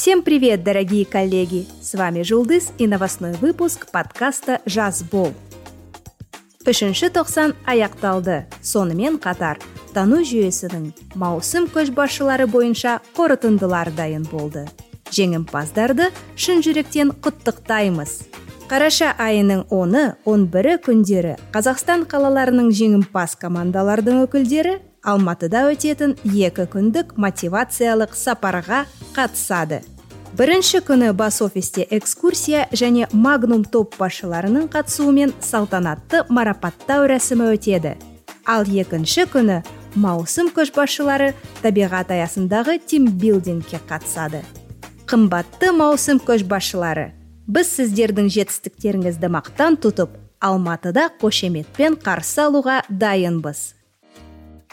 Всем привет, дорогие коллеги! С вами Жулдыс и новостной выпуск подкаста «Жаз бол». үшінші тоқсан аяқталды сонымен қатар тану жүйесінің маусым көшбасшылары бойынша қорытындылар дайын болды жеңімпаздарды шын жүректен құттықтаймыз қараша айының 10-11 күндері қазақстан қалаларының жеңімпаз командалардың өкілдері алматыда өтетін екі күндік мотивациялық сапарға қатысады. Бірінші күні бас офисте экскурсия және магнум топ басшыларының қатысуымен салтанатты марапаттау рәсімі өтеді. Ал екінші күні маусым көшбасшылары табиғат аясындағы тимбилдингке қатысады. Қымбатты маусым көшбасшылары біз сіздердің жетістіктеріңізді мақтан тұтып алматыда қошеметпен қарсы алуға дайынбыз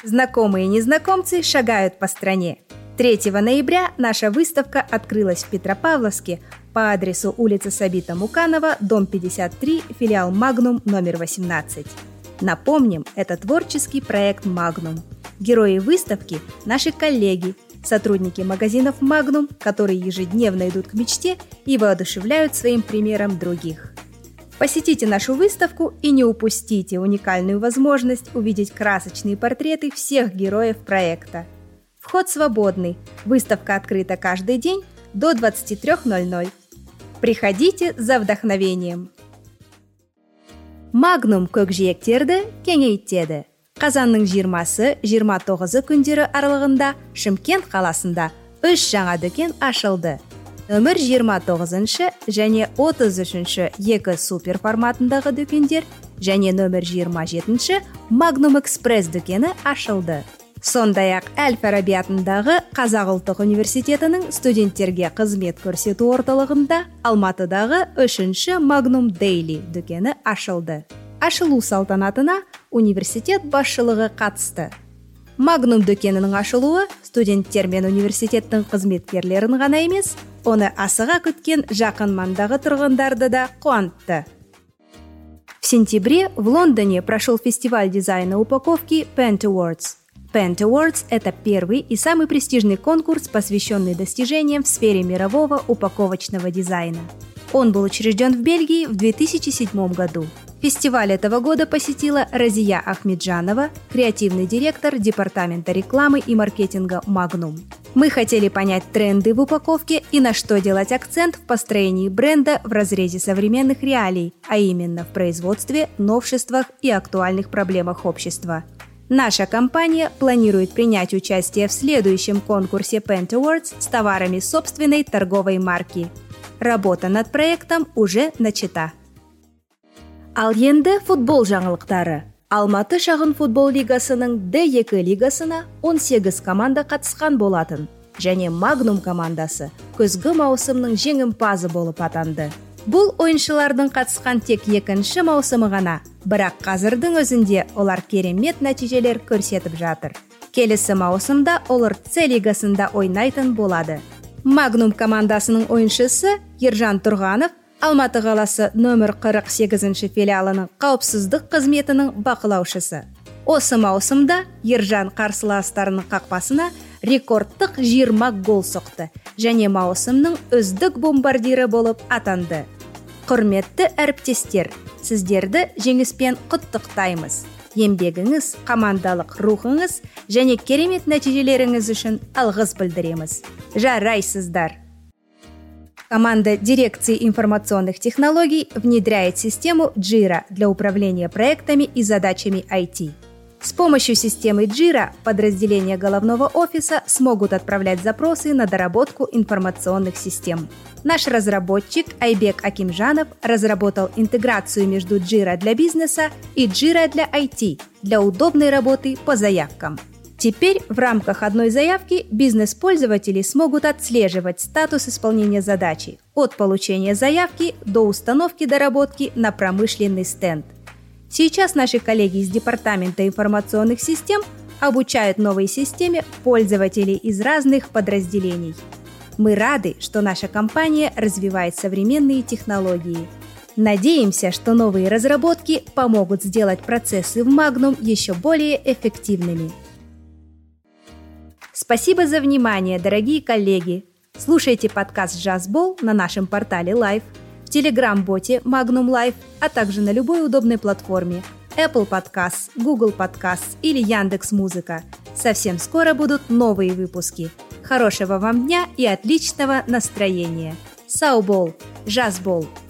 Знакомые и незнакомцы шагают по стране. 3 ноября наша выставка открылась в Петропавловске по адресу улица Сабита Муканова, дом 53, филиал «Магнум» номер 18. Напомним, это творческий проект «Магнум». Герои выставки – наши коллеги, сотрудники магазинов «Магнум», которые ежедневно идут к мечте и воодушевляют своим примером других – Посетите нашу выставку и не упустите уникальную возможность увидеть красочные портреты всех героев проекта. Вход свободный, выставка открыта каждый день до 23.00. Приходите за вдохновением. Магнум көкжиектерді кеңейтеді. Қазанның 20-29 күндері аралығында Шымкент қаласында үш жаңа дүкен ашылды – нөмір 29 және 33 екі супер форматындағы дүкендер және нөмір 27 магнум экспресс дүкені ашылды. Сондай ақ әл фараби атындағы қазақ ұлттық университетінің студенттерге қызмет көрсету орталығында алматыдағы үшінші магнум Daily дүкені ашылды. Ашылу салтанатына университет басшылығы қатысты. Магнум дүкенінің ашылуы студенттер мен университеттің қызметкерлерін ғана емес оны асыға күткен жақын маңдағы тұрғындарды да қуантты в сентябре в лондоне прошел фестиваль дизайна упаковки Pentawards. Pentawards – это первый и самый престижный конкурс, посвященный достижениям в сфере мирового упаковочного дизайна. Он был учрежден в Бельгии в 2007 году. Фестиваль этого года посетила Разия Ахмеджанова, креативный директор Департамента рекламы и маркетинга «Магнум». Мы хотели понять тренды в упаковке и на что делать акцент в построении бренда в разрезе современных реалий, а именно в производстве, новшествах и актуальных проблемах общества. Наша компания планирует принять участие в следующем конкурсе Pent Awards с товарами собственной торговой марки. Работа над проектом уже начата ал футбол жаңалықтары алматы шағын футбол лигасының d2 лигасына 18 команда қатысқан болатын. Және магнум командасы күзгі маусымның жеңімпазы болып атанды. Бұл ойыншылардың қатысқан тек екінші маусымы ғана. Бірақ қазірдің өзінде олар керемет нәтижелер көрсетіп жатыр. Келесі маусымда олар с лигасында ойнайтын болады. Магнум командасының ойыншысы ержан тұрғанов алматы қаласы нөмір 48 филиалының қауіпсіздік қызметінің бақылаушысы. Осы маусымда ержан қарсыластарының қақпасына рекордтық 20 гол соқты және маусымның үздік бомбардирі болып атанды. Құрметті әріптестер сіздерді жеңіспен құттықтаймыз. Еңбегіңіз командалық рухыңыз және керемет нәтижелеріңіз үшін алғыс білдіреміз. Жарайсыздар! Команда дирекции информационных технологий внедряет систему Jira для управления проектами и задачами IT. С помощью системы Jira подразделения головного офиса смогут отправлять запросы на доработку информационных систем. Наш разработчик Айбек Акимжанов разработал интеграцию между Jira для бизнеса и Jira для IT для удобной работы по заявкам – Теперь в рамках одной заявки бизнес-пользователи смогут отслеживать статус исполнения задачи от получения заявки до установки доработки на промышленный стенд. Сейчас наши коллеги из Департамента информационных систем обучают новой системе пользователей из разных подразделений. Мы рады, что наша компания развивает современные технологии. Надеемся, что новые разработки помогут сделать процессы в Magnum еще более эффективными – Спасибо за внимание, дорогие коллеги! Слушайте подкаст «Джазбол» на нашем портале Live, в телеграм-боте Magnum Live, а также на любой удобной платформе Apple Podcasts, Google Podcasts или Яндекс Музыка. Совсем скоро будут новые выпуски. Хорошего вам дня и отличного настроения! Саубол, Жазбол –